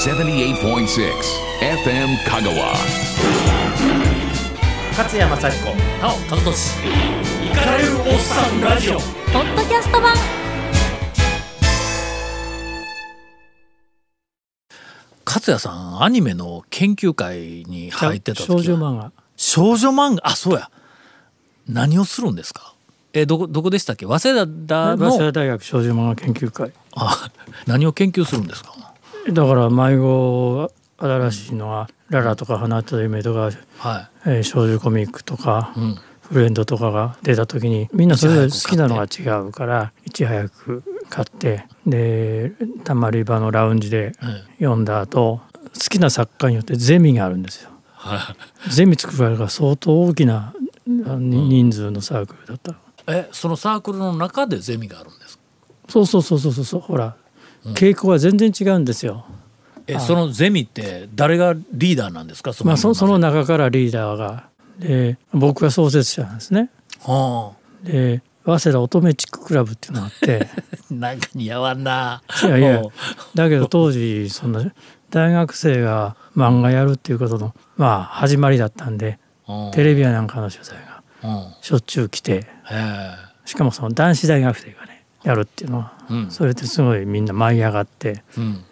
78.6 FM Kagawa. 勝山幸子なお和俊。イカれるおっさんラジオ。ポッドキャスト版。勝也さんアニメの研究会に入ってた時は。少女漫画。少女漫画？あそうや。何をするんですか？えどこどこでしたっけ？早稲田早稲田の大学少女漫画研究会。あ何を研究するんですか？だから迷子新しいのは「ララ」とか「花と夢」とか、はえー少女コミックとか、い、うん、フレンドとかが出た時にみんなそれぞれ好きなのが違うからいち早く買ってでたまり場のラウンジでえ読んだ後好きな作家によってゼミがあるんですよ。ゼミ作るから相当大きな人数のサークルだった。えそのサークルの中でゼミがあるんですそうそうそうそうそう。ほら、傾向が全然違うんですよ。えそのゼミって誰がリーダーなんですか？そまあそその中中からリーダーが。で僕が創設者なんですね。はで早稲田乙女チッククラブっていうのがあって。あ なんか似合わんな。いやいやだけど当時そんな大学生が漫画やるっていうことのまあ始まりだったんでうん。テレビやなんかの取材がうん。しょっちゅう来て。しかもその男子大学生が。ねやるっていうのはうん。それですごいみんな舞い上がってうん。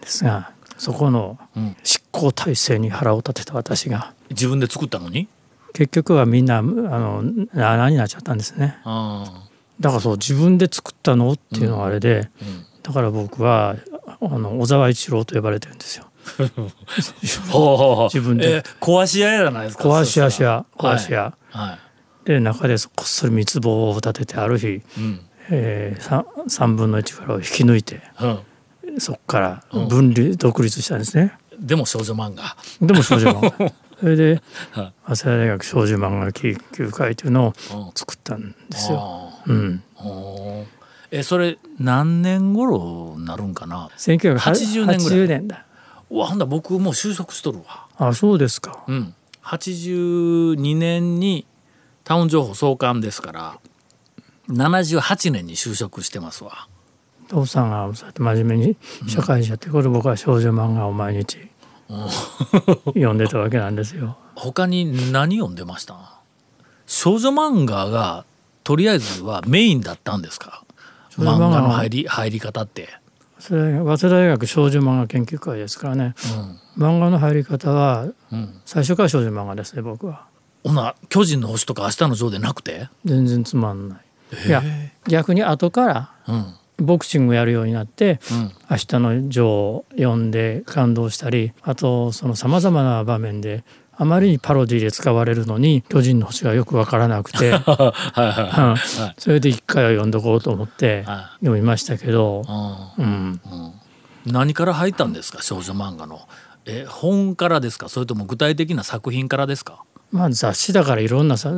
ですがそこのうん。執行体制に腹を立てた私が自分で作ったのに？結局はみんなあのな穴になっちゃったんですね。あだからそう自分で作ったのっていうのがあれで、うん。だから僕はあの小沢一郎と呼ばれてるんですよ。自分で。え壊し屋じゃないですか壊し屋壊し屋、はい、はい。で中でこっそり三つ棒を立ててある日、うんえー、3, 3分の1からを引き抜いてうん、そこから分離、独立したんですね。でも少女漫画。でも少女漫画。それではい早稲田大学少女漫画研究会というのをうん。作ったんですよ。あうん、えそれ何年頃になるんかな？1980 80年ぐらい。年だ。うわほんだ僕もう就職しとるわ。あそうですか。うん。82年にタウン情報創刊ですから78年に就職してますわ。父さんがそうやって真面目に社会人やってこれ僕は少女漫画を毎日読んでたわけなんですよ。他に何読んでました？少女漫画がとりあえずはメインだったんですか？漫画の入り入り方って、それ早稲田大学少女漫画研究会ですからね。漫画の入り方はうんうん、最初から少女漫画ですね僕は。ほな「巨人の星」とか「明日のジョー」でなくて、全然つまんない。いや逆に後からうん。ボクシングやるようになってうん「明日のジョー」を読んで感動したりあとそのさまざまな場面であまりにパロディで使われるのに「巨人の星」がよく分からなくて、はいはいうん。それで一回は読んどこうと思っては読みましたけど、いうん、うん。何から入ったんですか？少女漫画の。え本からですか？それとも具体的な作品からですか？まあ雑誌だからいろんなさ、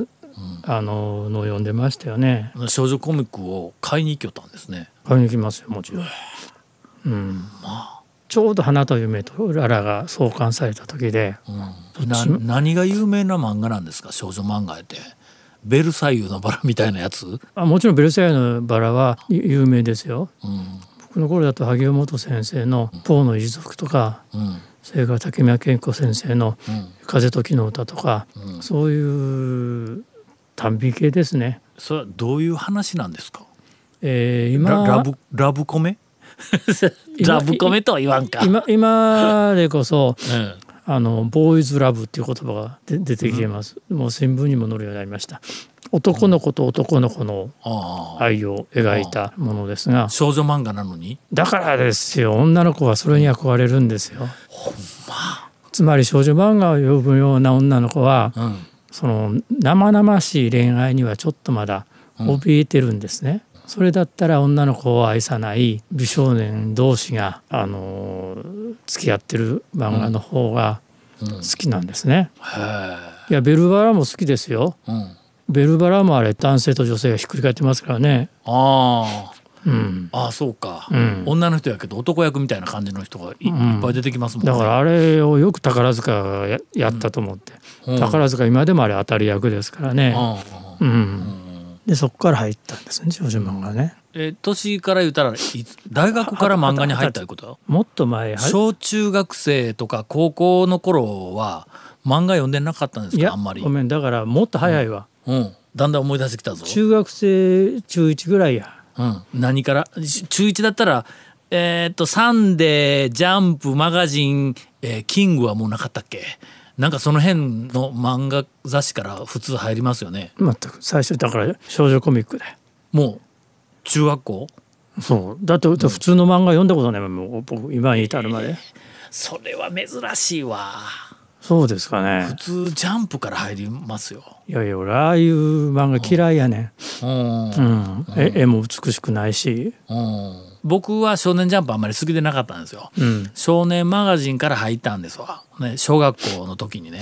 あののを読んでましたよね。少女コミックを買いに行きよったんですね。買いに行きますよもちろん。うん、ちょうど「花と夢」と「ララ」が創刊された時で。な何が有名な漫画なんですか？少女漫画って。ベルサイユのバラみたいなやつ、あもちろん「ベルサイユのバラ」はゆ有名ですよ。うん。僕の頃だと萩尾元先生の「ポーの一族」とかうん。それから竹宮健子先生のうん「風と木の歌」とか、うん。そういう短美系ですね。それはどういう話なんですか？えー今ララブラブコメ？今ラブコメとは言わんか。今今でこそうん あのボーイズラブっていう言葉がで出てきてます、もう新聞にも載るようになりました。男の子と男の子の愛を描いたものですが。少女漫画なのに？だからですよ。女の子はそれに憧れるんですよ、つまり少女漫画を読むような女の子はうんその生々しい恋愛にはちょっとまだ怯えてるんですね、それだったら女の子を愛さない美少年同士が、あのー付き合ってる漫画の方が好きなんですね。へいやベルバラも好きですよ。ベルバラもあれ男性と女性がひっくり返ってますからね。あうん。あああそうか、うん。女の人やけど男役みたいな感じの人がい,、いっぱい出てきますもんね。だからあれをよく宝塚がややったと思って、うん。宝塚今でもあれ当たり役ですからね。うん。でそこから入ったんですね少女漫画ね。え年から言ったらいつ大学から漫画に入ったいうこと？もっと前は小中学生とか高校の頃は漫画読んでなかったんですか？あんまり。ご、めん。だからもっと早いわ、うん、だんだん思い出してきたぞ、中学生中1ぐらいやうん、何から？し中1だったらえーっとサンデージャンプマガジン、えーキングはもうなかったっけ？なんかその辺の漫画雑誌から普通入りますよね。全く。最初だから少女コミックで。もう中学校？そう。だって普通の漫画読んだことないもんもう僕今に至るまで。それは珍しいわそうですかね。普通ジャンプから入りますよ。いやいや俺ああいう漫画嫌いやねうん。ん、うん、絵絵も美しくないし、うん。僕は「少年ジャンプ」あんまり好きでなかったんですよ。うん、少年マガジンから入ったんですわ、ね、小学校の時にね。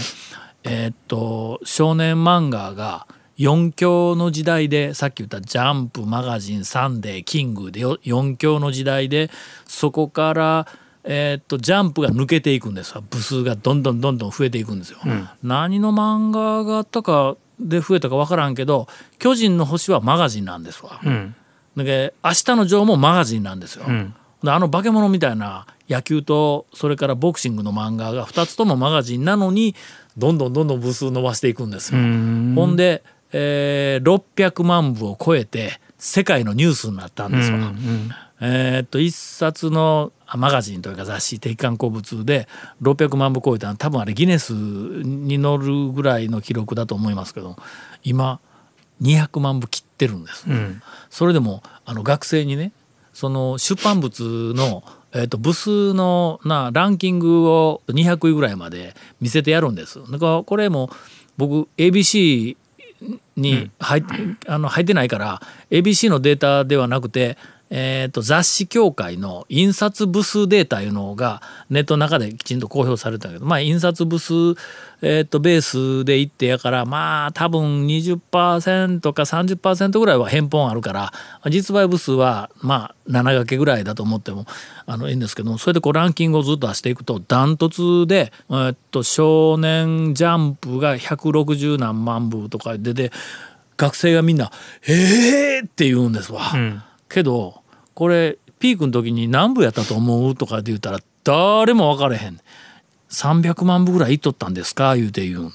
えーっと少年漫画が4強の時代でさっき言った「ジャンプ」「マガジン」「サンデー」「キング」で4強の時代でそこから、えーっとジャンプが抜けていくんですわ部数がどんどんどんどん増えていくんですよ。何の漫画があったかで増えたか分からんけど「巨人の星」はマガジンなんですわ。うんだけど明日のジョーもマガジンなんですよ。んであの化け物みたいな野球とそれからボクシングの漫画が2つともマガジンなのにどんどんどんどん部数伸ばしていくんですよ。んほんで、えー600万部を超えて世界のニュースになったんですわ。うんえーっと一冊のあマガジンというか雑誌「敵艦鉱物」で600万部超えたの多分あれギネスに乗るぐらいの記録だと思いますけど今200万部切ってるんです。うんそれでもあの学生にねその出版物の、えー、と部数のなランキングを200位ぐらいまで見せてやるんです。だからこれも僕 ABC に入,、あの入ってないから ABC のデータではなくて、えー、と雑誌協会の印刷部数データいうのがネットの中できちんと公表されたけどまあ印刷部数、えー、とベースでいってやからまあ多分20%か30%ぐらいは返本あるから実売部数はまあ7掛けぐらいだと思ってもあのいいんですけどもそれでこうランキングをずっと出していくとダントツで、えー、と少年ジャンプが160何万部とか出て学生がみんな「えー!」って言うんですわ。うんけどこれピークの時に何部やったと思うとかで言ったら誰も分かれへん。300万部ぐらいいっとったんですか？言うて言うん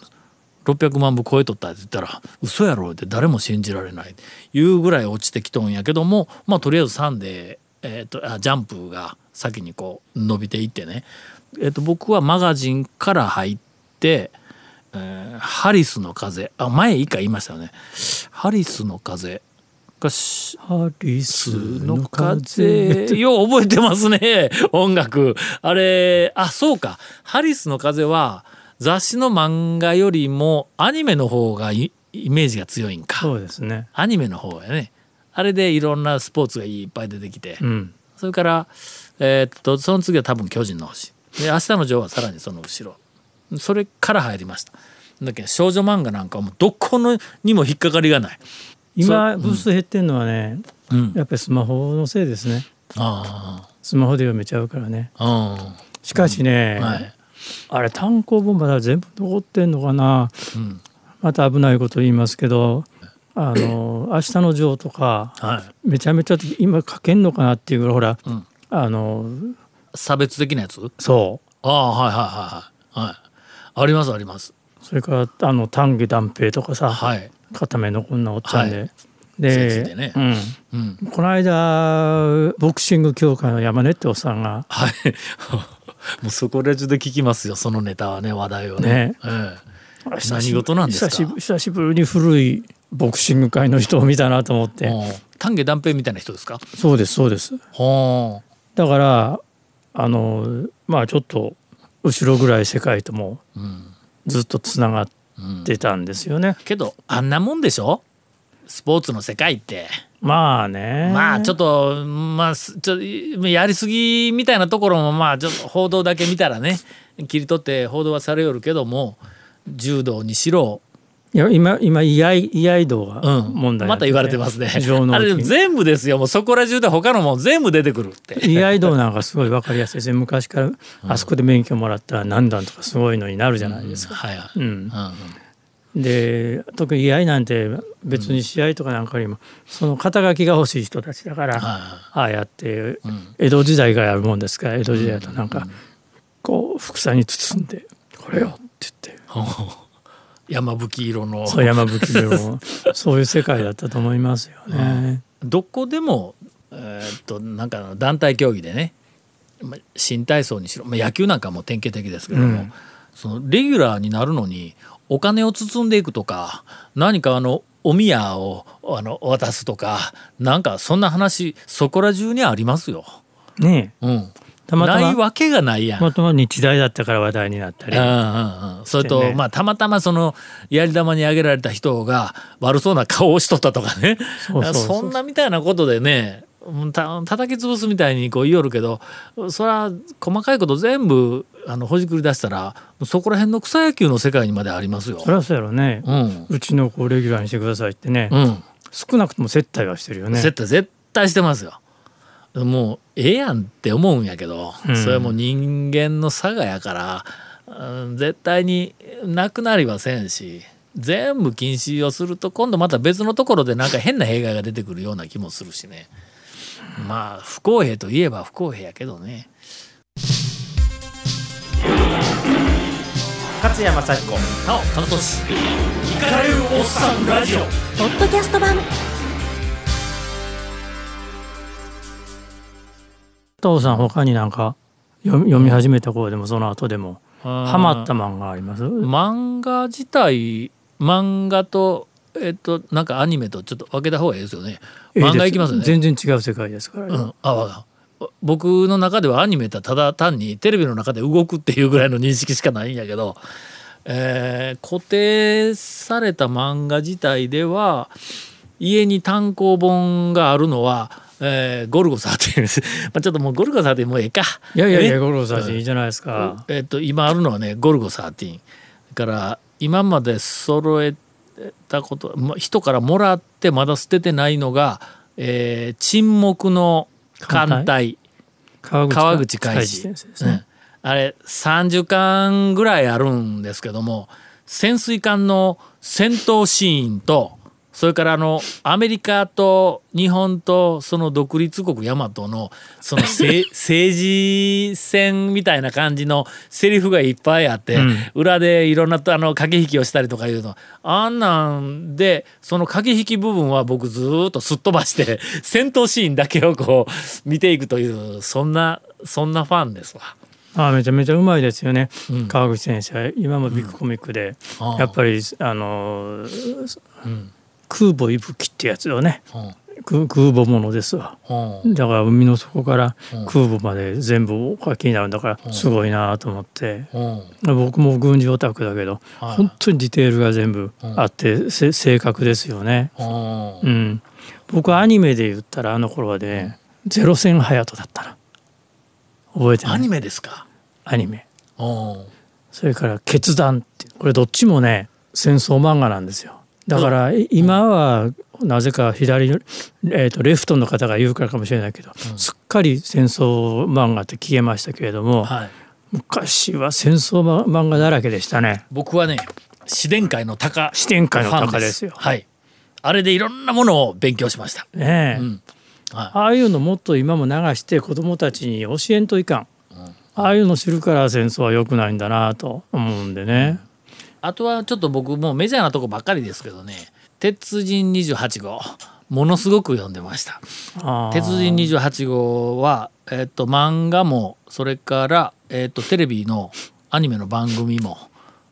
600万部超えとったって言ったら嘘やろ？って誰も信じられない。いうぐらい落ちてきとんやけどもまあとりあえずサンデー、えー、とあジャンプが先にこう伸びていってね、えー、と僕はマガジンから入って、えーハリスの風。あ前一回言いましたよね。ハリスの風。がしハリスのの風。風 よう覚えてますね音楽。あれあそうか。ハリスの風は雑誌の漫画よりもアニメの方がイイメージが強いんか。そうですね。アニメの方やね。あれでいろんなスポーツがいっぱい出てきて、うん。それからえーっとその次は多分巨人の星。で明日のジョーはさらにその後ろ。それから入りました。だけど少女漫画なんかはもうどこのにも引っかかりがない今ブース減ってんのはね、うん。やっぱりスマホのせいですね。あスマホで読めちゃうからね。あしかしね、うんはい。あれ単行本まだ全部残ってんのかな。うん。また危ないこと言いますけどあの「明日のジョー」とかはい。めちゃめちゃ今書けんのかなっていうぐらいほら、うん。あの差別的なやつ？そう。ああはいはいはいはい。はい。ありますあります。それからあの丹下断平とかさ、はい片目のこんなおっちゃんで。はで聖地でね。うん、うん。この間ボクシング協会の山根っておっさんが。はい。もうそこら中で聞きますよ。そのネタはね話題をね。ね。ええ。何事なんですか？久しぶりに古いボクシング界の人を見たなと思って、う。ん丹下断平みたいな人ですか？そうですそうです。はだからあのまあちょっと後ろぐらい世界ともずっとつながっうん、てたんですよね、けどあんなもんでしょ？スポーツの世界って。まあね。まあちょっとまあすちょやりすぎみたいなところもまあちょっと報道だけ見たらね切り取って報道はされよるけども柔道にしろいや今今居合居合道がうん、問題になってまた言われてますね。あれ金全部ですよ。もうそこら中で他のもん全部出てくるって。居合道なんかすごい分かりやすいですね。昔からあそこで免許もらったら何段とかすごいのになるじゃないですか。はいはい。うん。うんうんで特に居合なんて別に試合とかなんかよりも、その肩書きが欲しい人たちだから、はああやって江戸時代がやるもんですから江戸時代だと。なんかこう副菜に包んで「これよ」って言って。い 山吹色の。そう山吹でも そういう世界だったと思いますよね。どこでも、えーっとなんかの団体競技でねまあ新体操にしろ、まあ、野球なんかも典型的ですけども、うん。そのレギュラーになるのにお金を包んでいくとか何かあのお宮をあの渡すとかなんかそんな話そこら中にありますよ。ねえ。うん、たまたま。ないわけがないやん。たまたま日大だったから話題になったり。うんうんうん、それと、ね。まあたまたまそのやり玉に挙げられた人が悪そうな顔をしとったとかね。そうそうそう。そんなみたいなことでねうんた叩き潰すみたいにこう言いよるけどそれは細かいこと全部あのほじくり出したらそこら辺の草野球の世界にまでありますよ。そ。りゃそうやろね、うん。うちの子をレギュラーにしてくださいってね、うん、少なくとも接待はしてるよね。絶対絶対してますよ。もうええやんって思うんやけど、うん。それはもう人間の差がやから、うん絶対になくなりませんし全部禁止をすると今度また別のところでなんか変な弊害が出てくるような気もするしね。まあ不公平といえば不公平やけどね。勝山幸子なお楽しイカれるおっさんラジオ。ポッドキャスト版父さん他になんか読み始めた頃でもその後でもハハマった漫画あります？漫画自体漫画とえっとなんかアニメとちょっと分けた方がいいですよね。漫画いきますよね。全然違う世界ですから、うん、あ僕の中ではアニメってただ単にテレビの中で動くっていうぐらいの認識しかないんやけど、えー固定された漫画自体では家に単行本があるのは、えーゴルゴ13です。まあちょっともうゴルゴ13もうええか。いやいやいやね？五郎さんいいじゃないですか、えっと今あるのはねゴルゴ13だから今まで揃えたことま人からもらってまだ捨ててないのが、えー沈黙の艦隊。川川口海先二生ですね、あれ30巻ぐらいあるんですけども潜水艦の戦闘シーンとそれからあのアメリカと日本とその独立国大和のそのせ 政治戦みたいな感じのセリフがいっぱいあって、うん。裏でいろんなあの駆け引きをしたりとかいうの。あんなんでその駆け引き部分は僕ずーっとすっ飛ばして 戦闘シーンだけをこう見ていくというそんなそんなファンですわ。あめちゃめちゃうまいですよね、うん。川口先生今もビッグコミックで、ああやっぱりあの空母息吹ってやつよね。空空母ものですわ。うん。だから海の底からうん。空母まで全部お書きになるんだからすごいなと思って。うん。僕も軍事オタクだけどはい。本当にディテールが全部あってせ正確ですよね。うん。うん、僕アニメで言ったらあの頃はね「ゼロ戦ハヤト」だったな覚えてないアニメですか？アニメ。うん。それから「決断」ってこれどっちもね戦争漫画なんですよだからい今はなぜか左、えー、とレフトの方が言うからかもしれないけど、すっかり戦争漫画って消えましたけれども、はい。昔は戦争ま漫画だらけでしたね。僕はね自伝会の鷹。視点会の鷹ですよ。はい。あれでいろんなものを勉強しました。ねえ、うん。はい。ああいうのもっと今も流して子どもたちに教えんといかん、ああいうの知るから戦争は良くないんだなと思うんでね、あとはちょっと僕もうメジャーなとこばっかりですけどね「鉄人28号」ものすごく読んでました。鉄人28号は、えっと漫画もそれから、えっとテレビのアニメの番組も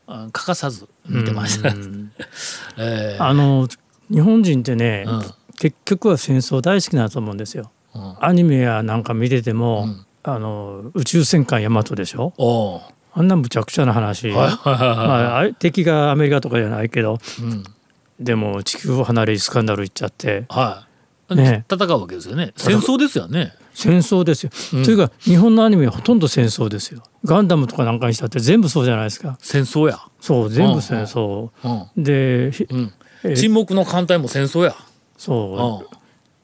うん欠かさず見てました。えー。あの日本人ってね、うん。結局は戦争大好きだと思うんですよ。うん。アニメやなんか見てても、ん。あの宇宙戦艦ヤマトでしょ？あんなむちゃくちゃな話、まあ敵がアメリカとかじゃないけどうん。でも地球を離れスカンダル行っちゃって。はい、ね。戦うわけですよね。戦争ですよね。戦争ですよ、というか日本のアニメはほとんど戦争ですよ。ガンダムとかなんかにしたって全部そうじゃないですか。戦争や、そう全部戦争、うん。で沈黙の艦隊も戦争や、そう。う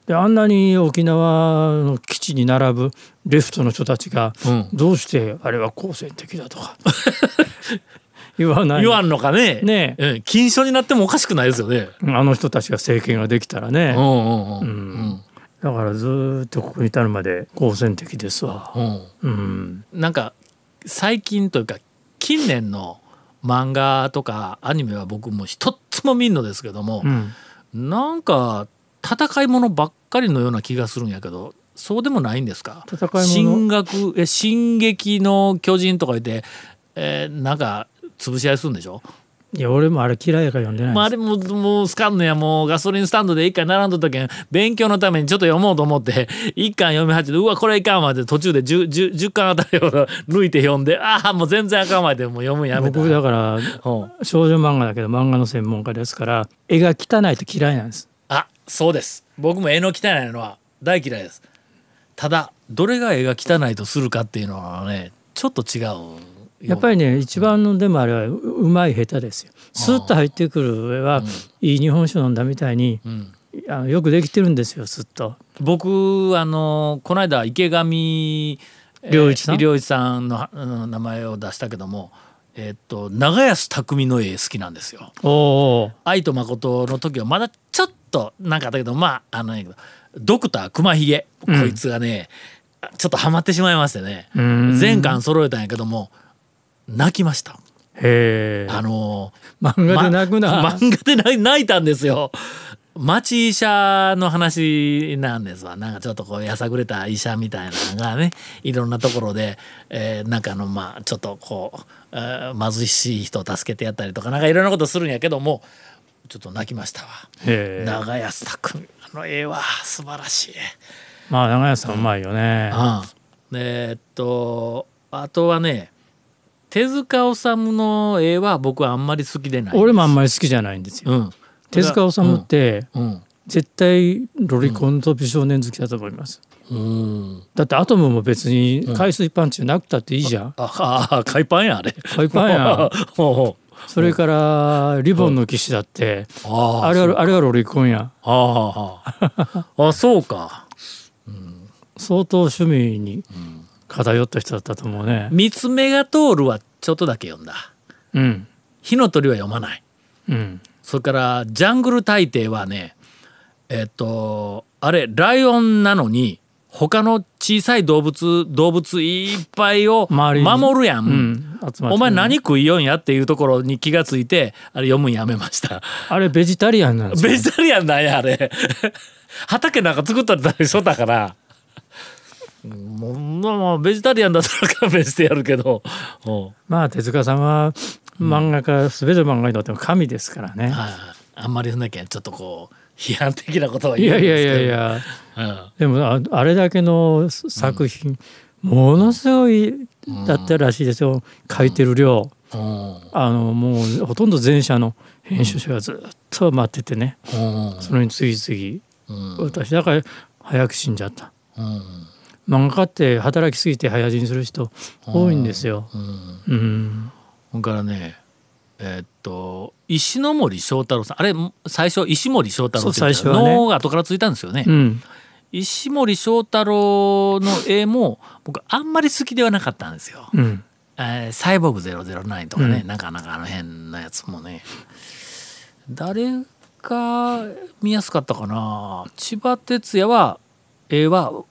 であんなに沖縄の基地に並ぶレフトの人たちがうん。どうしてあれは好戦的だとか 言わない。言わんのかね。ね。うん禁書になってもおかしくないですよね。あの人たちが政権ができたらね、だからずーっとここに至るまで好戦的ですわ。なんか最近というか近年の漫画とかアニメは僕も一つも見んのですけども、うん、なんか戦いものばっかりのような気がするんやけどそうでもないんですか？進学え進撃の巨人とか言って、えーなんか潰し合いするんでしょ？いや俺もあれ嫌いやから読んでないまあ、れももうスカンのやもうガソリンスタンドで一回並んだ時に勉強のためにちょっと読もうと思って 一巻読み始めてうわこれいかんわって途中で 10, 10, 10巻あたりを抜いて読んで ああもう全然あかんわってもう読むんやすめた。僕だからうん。少女漫画だけど漫画の専門家ですから絵が汚いと嫌いなんです。あそうです。僕も絵の汚いのは大嫌いです。ただどれが絵が汚いとするかっていうのはねちょっと違うやっぱりね一番のでもあれはううまい下手ですよ。スッと入ってくる絵は、いい日本酒飲んだみたいに、ん。あのよくできてるんですよスッと。僕あのこの間池上えー良一さん？良一さんのうん名前を出したけどもえっと長安匠の絵好きなんですよ。愛と誠の時はまだちょっとなんかあったけどまああのドクター熊ひげ。こいつがね、ちょっとハマってしまいましてね。ん。全巻揃えたんやけども泣きました。へえあの漫画で泣くな、ま漫画で泣いたんですよ。町医者の話なんですわなんかちょっとこうやさぐれた医者みたいなのがねいろんなところで、えーなんかあのまあちょっとこう、えー貧しい人を助けてやったりとかなんかいろんなことするんやけどもちょっと泣きましたわ。長安匠あの絵は素晴らしい。まあ長屋さんうまいよね。うん、でえっとあとはね手塚治虫の絵は僕はあんまり好きでない。俺もあんまり好きじゃないんですよ。うん、手塚治虫ってうん絶対ロリコンと美少年好きだと思います。うん、だってアトムも別に海水パンチなくたっていいじゃん。ああ海パンやあれ。海パンや。それからリボンの騎士だってああれはあれはロリコンや。ああそうか。相当趣味に偏った人だったと思うね。三つ目が通るはちょっとだけ読んだ。うん。火の鳥は読まない。うん。それからジャングル大帝はねえっとあれライオンなのに他の小さい動物動物いっぱいを守るやん。うん。お前何食いよんやっていうところに気がついてあれ読むんやめました。あれベジタリアンなんですよベジタリアンなんやあれ。畑なんか作ったりしとったから。もうまあベジタリアンだったら勘弁してやるけど。うんまあ手塚さんは漫画家全ての漫画にとっても神ですからね。はいあんまりそんなきゃちょっとこう批判的なことはいやい言うんですけど。やいやいや。うん。でもああれだけの作品、ものすごいだったらしいですよ、書いてる量。うん。あのもうほとんど前者の編集者がずっと待っててね、うん。それに次々、私だから早く死んじゃった。うん。漫画家って働きすぎて早死にする人多いんですよ、うんそれからねえーっと石ノ森章太郎さん。あれ最初石森章太郎って言っね。のが後からついたんですよね。うん。石森章太郎の絵も僕あんまり好きではなかったんですよ。うん。えーサイボーグ009とかね、うん。なかなかあの辺のやつもね。誰が見やすかったかな。千葉哲也は絵は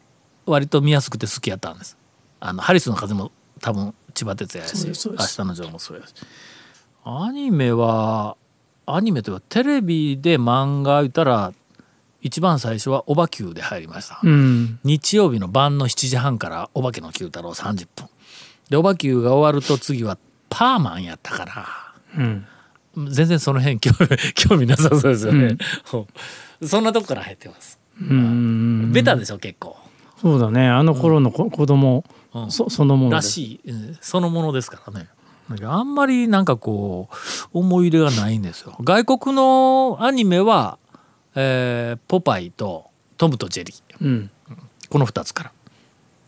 割と見やすくて好きやったんです。あのハリスの風も多分千葉哲也やし明日のジョーもそうやし。アニメはアニメというかテレビで漫画言ったら一番最初は「オバ Q」で入りました、うん。日曜日の晩の7時半から「お化けの Q 太郎」30分。で「おば Q」が終わると次はパーマンやったから。うん。全然その辺興味興味なさそうですよね、そんなとこから入ってます、うん。ベタでしょ結構。そうだね。あの頃の子,、子供、うんそそのものでらしい。うんそのものですからね。あんまりなんかこう思い入れがないんですよ。外国のアニメは、えーポパイとトムとジェリー。うん。この2つから。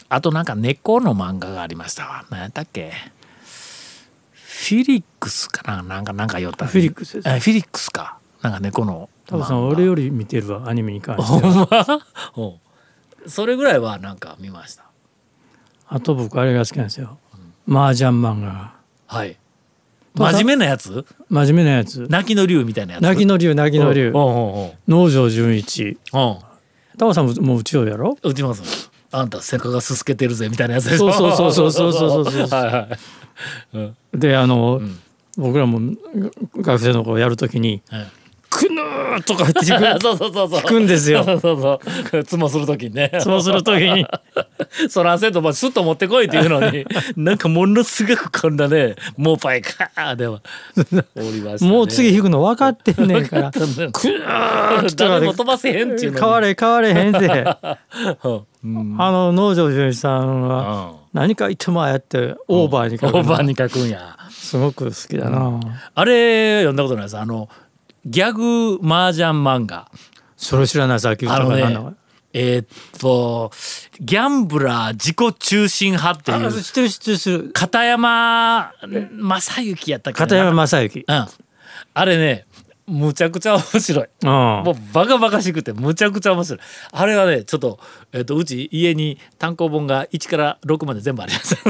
あとなんか猫の漫画がありましたわ。何やったっけ。フィリックスかな。なんかなんか言ったフィリックスです。えフィリックスか。なんか猫の多分さん俺より見てるわアニメに関して ほはそれぐらいはなんか見ましたあと僕あれが好きなんですよ。麻雀漫画が。はい。真面目なやつ？真面目なやつ。泣きの竜みたいなやつ？泣きの竜泣きの竜。農場純一。う。んタモさんももううちをやろ？う。うちます。あんた背中がすすけてるぜみたいなやつでしそうそうそうそうそうそうそう。はいはい、うん、であの、うん、僕らも学生の頃やるときに、はい。くぬー」とか言って弾く。んですよ。そうそうそう。つもするときにね。そうするときに。そらせんともスッと持ってこいっていうのに。なんかものすごくこんなねもうパイカーでは。ね、もう次弾くの分かってんねんから。分。かったんだくぬーとかで。飛ばせへんっていうのに。変われ変われへんってうん。あの能條純一さんは何か言ってもああやってオーバーに書くの。オーバーに書くんや。すごく好きだな、あれ読んだことないです。あのギャグ麻雀漫画。それ知らないさっき言ったからなんだねえーっとギャンブラー自己中心派っていうあ知ってる知ってる知ってる。片山正幸やったっけ？な片山正幸。うん。あれねむちゃくちゃ面白い。うん。もうバカバカしくてむちゃくちゃ面白い。あれはねちょっと,、えーっとうち家に単行本が1から6まで全部あります。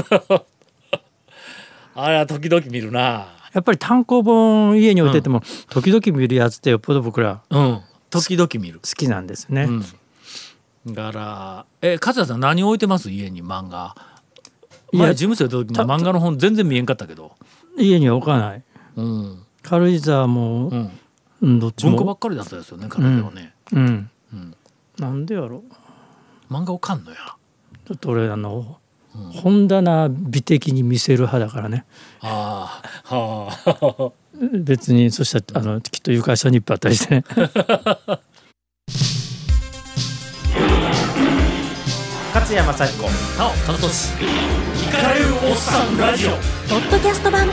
あれは時々見るなやっぱり単行本家に置いてても、時々見るやつってよっぽど僕らうん。時々見る。好きなんですね、うん、だからえ勝田さん何置いてます？家に漫画。いや前事務所行った時も漫画の本全然見えんかったけど、家には置かない。うん。軽井沢も、うん、うん、どっち文庫ばもっかりだったですよね彼女はね、うん、うん。なんでやろ漫画をかんのや。ちょっと俺あの、本棚美的に見せる派だからね。ああはあ別にそしたらあのきっと床下にいっぱいあったりしてね。勝山幸子なお田中しイカれるおっさんラジオ。ポッドキャスト版。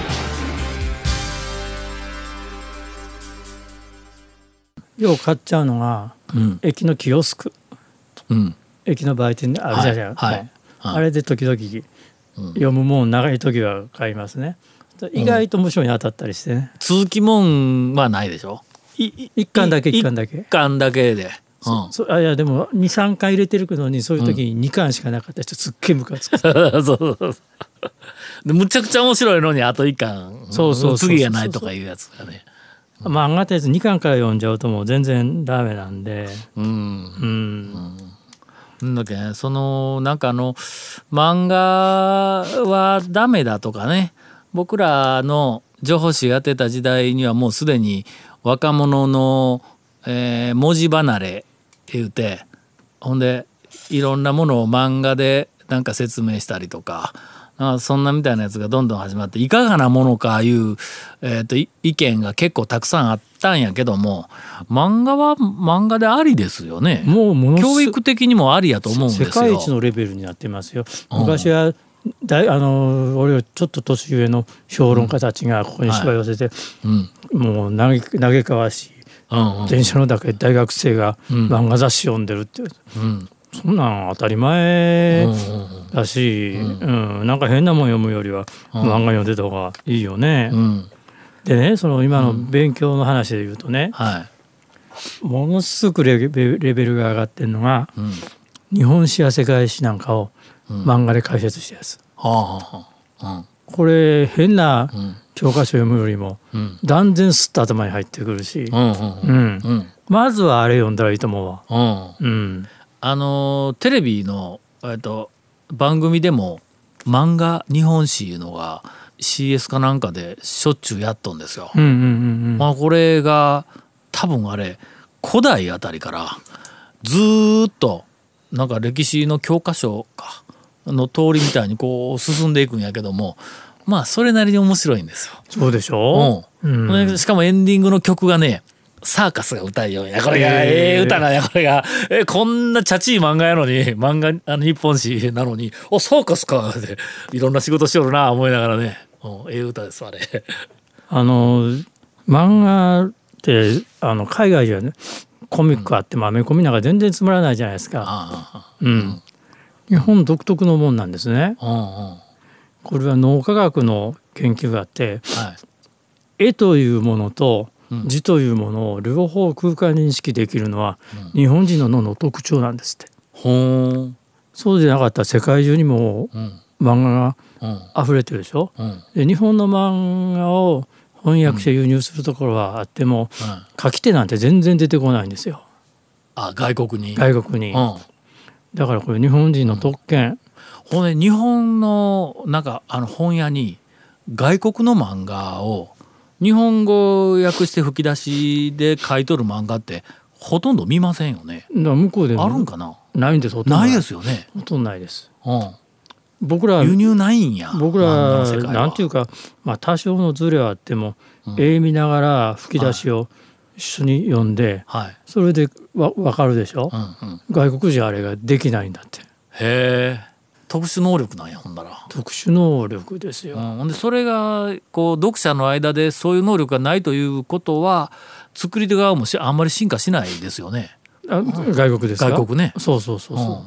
よう買っちゃうのがうん。駅のキオスク。うん。駅の売店であるじゃんじゃん、はいはいあれで時々読むもん長い時は買いますね。意外と無償に当たったりしてね、続きもんはないでしょ？い一巻だけい一巻だけ。一巻だけで、うん、そあいやでも23回入れてるのにそういう時に2巻しかなかった人すっげえムカつく、そうそうそう。でむちゃくちゃ面白いのにあと一巻。そうそうそうそう。次がないとかいうやつがね。漫画ってやつ2巻から読んじゃうともう全然ダメなんで。うん。うん、なんだっけそのなんかあの漫画はダメだとかね僕らの情報誌やってた時代にはもうすでに若者の、えー文字離れ言うてほんでいろんなものを漫画でなんか説明したりとかあそんなみたいなやつがどんどん始まっていかがなものかいう、えー、とい意見が結構たくさんあったんやけども漫画は漫画でありですよね。もうものす教育的にもありやと思うんですよ。世界一のレベルになってますよ。昔はだいあの俺よりちょっと年上の評論家たちがここに芝居を寄せて、うん。もう嘆嘆かわしいうんうん。電車の中で大学生が漫画雑誌読んでるって、うんそんなん当たり前うんうんだし、うん。なんか変なもん読むよりは漫画読んでた方がいいよね。うん。でねその今の勉強の話で言うとね、はい。ものすごくレベレベルが上がってるのがうん。日本史や世界史なんかを漫画で解説したやつ。はあはあはあ。これ変なうん。教科書読むよりもうん。断然すっと頭に入ってくるし、うんうんううんん。うん。まずはあれ読んだらいいと思うわ。うん。うん、あのーテレビのえっと番組でも漫画日本史いうのが CS かなんかでしょっちゅうやっとんですよ。うんうんうんまあこれが多分あれ古代あたりからずーっとなんか歴史の教科書かの通りみたいにこう進んでいくんやけどもまあそれなりに面白いんですよ。そうでしょ、ううんんでしかもエンディングの曲がねサーカスが歌いようやこれがええ歌なんやこれが。えこんなチャチい漫画やのに漫画あの日本史なのに「おサーカスか」っていろんな仕事しよるな思いながらね。うんええ歌ですあれ。あの漫画ってあの海外ではねコミックあってもアメコミなんか全然つまらないじゃないですか。あうん、日本独特のもんなんですね。これは脳科学の研究があってはい。絵というものとうん字というものを両方空間認識できるのは日本人の脳の特徴なんですって。ほーん。そうでなかったら世界中にもうん。漫画うん。が溢れてるでしょ？うん。で日本の漫画を翻訳して輸入するところはあっても、うん。書き手なんて全然出てこないんですよ。あ外国に。外国に。うん。だからこれ日本人の特権、ほんで日本のなんかあの本屋に外国の漫画を日本語訳して吹き出しで書いとる漫画ってほとんど見ませんよね。向こうでもあるんかな？ないんですないですよね。ほとんどないです。うん、僕ら輸入ないんや。僕らなんていうか、まあ、多少のズレはあっても、絵見ながら吹き出しを一緒に読んで、はい。それでわ分かるでしょ、うんうん、外国人あれができないんだって。へえ特殊能力なんやほんだら。特殊能力ですよ、うん、でそれがこう読者の間でそういう能力がないということは作り手側もしあんまり進化しないですよね。あ外国ですか？外国ね。そうそうそうそ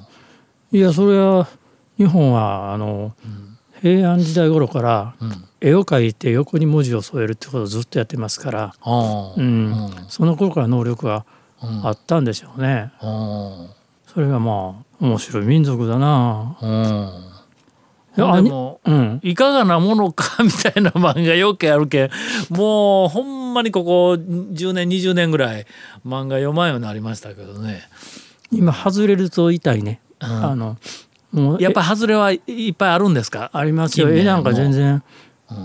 う、いやそれは日本はあの、平安時代頃からうん。うん絵を描いて横に文字を添えるってことをずっとやってますから、うん。その頃から能力がうん。あったんでしょうね。うん。それがまあ面白い民族だな。うんいやでもうん。いかがなものかみたいな漫画よくあるけんもうほんまにここ10年20年ぐらい漫画読まんようになりましたけどね今外れると痛いね。あのもうやっぱ外れはいっぱいあるんですか？えありますよ。絵なんか全然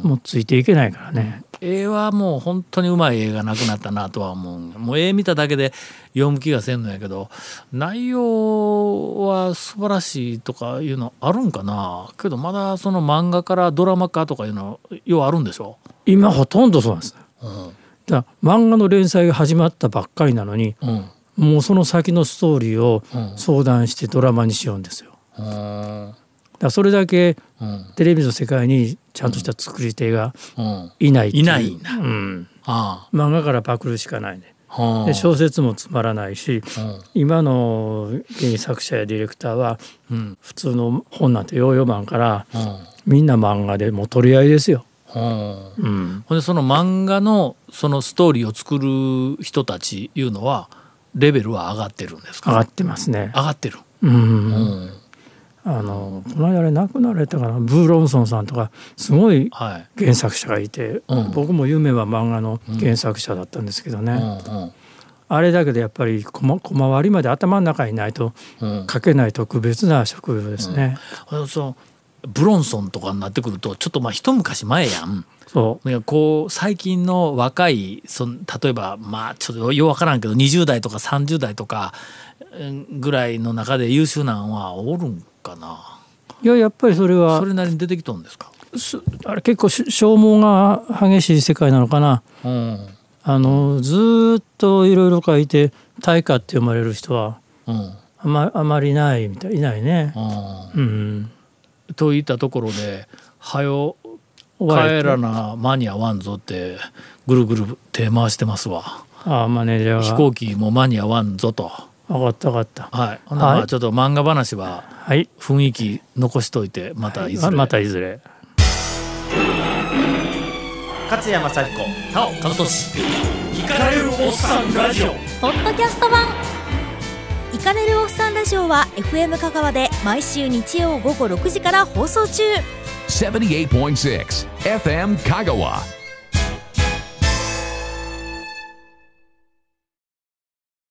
うもうついていけないからね。絵はもう本当にうまい絵がなくなったなとは思う。もう絵見ただけで読む気がせんのやけど内容は素晴らしいとかいうのあるんかな？けどまだその漫画からドラマ化とかいうのようあるんでしょ、今ほとんどそうなんです。うん。だ漫画の連載が始まったばっかりなのにうん。もうその先のストーリーをうん。相談してドラマにしようんですよ。うん。らそれだけうん。テレビの世界にちゃんとした作り手がうん。いないってう。いないんだうん、あ漫画からパクるしかないね。で小説もつまらないしうん。今の原作者やディレクターはうん。普通の本なんてヨーヨーマンからうん。みんな漫画でもう取り合いですよ。はあうん、ほんでその漫画のそのストーリーを作る人たちいうのはレベルは上がってるんですか？上がってますね。上がってる、うん。うんあのこの間あれ亡くなられたかな？ブーロンソンさんとかすごいはい。原作者がいて、うん。僕も夢は漫画の原作者だったんですけどね、うんあれだけどやっぱり小小回りまで頭の中にないとうん。うん書けない特別な職業ですね。ブロンソンとかになってくるとちょっとまあ一昔前やん。そなんかこう最近の若いその例えばまあちょっとようわからんけど20代とか30代とかうんぐらいの中で優秀なんはおるんかな。ういややっぱりそれは。それなりに出てきとんですか？すあれ結構し消耗が激しい世界なのかな。うん。あのずーっといろいろ書いて大家って読まれる人はうん。あまあまりないみたいいないね。うん。うん、といったところで「はよ帰らな間に合わんぞ」ってぐるぐる手回してますわ。あマネージャーが。飛行機も間に合わんぞと分かった分かった。はい。ほんならちょっと漫画話ははい。雰囲気残しといてまたい。ずれ、ままたいずれ。勝山幸子。なお和俊。イカれるおっさんラジオ。ポッドキャスト版。イカれるおっさんラジオは FM 香川で毎週日曜午後6時から放送中。78.6 FM Kagawa.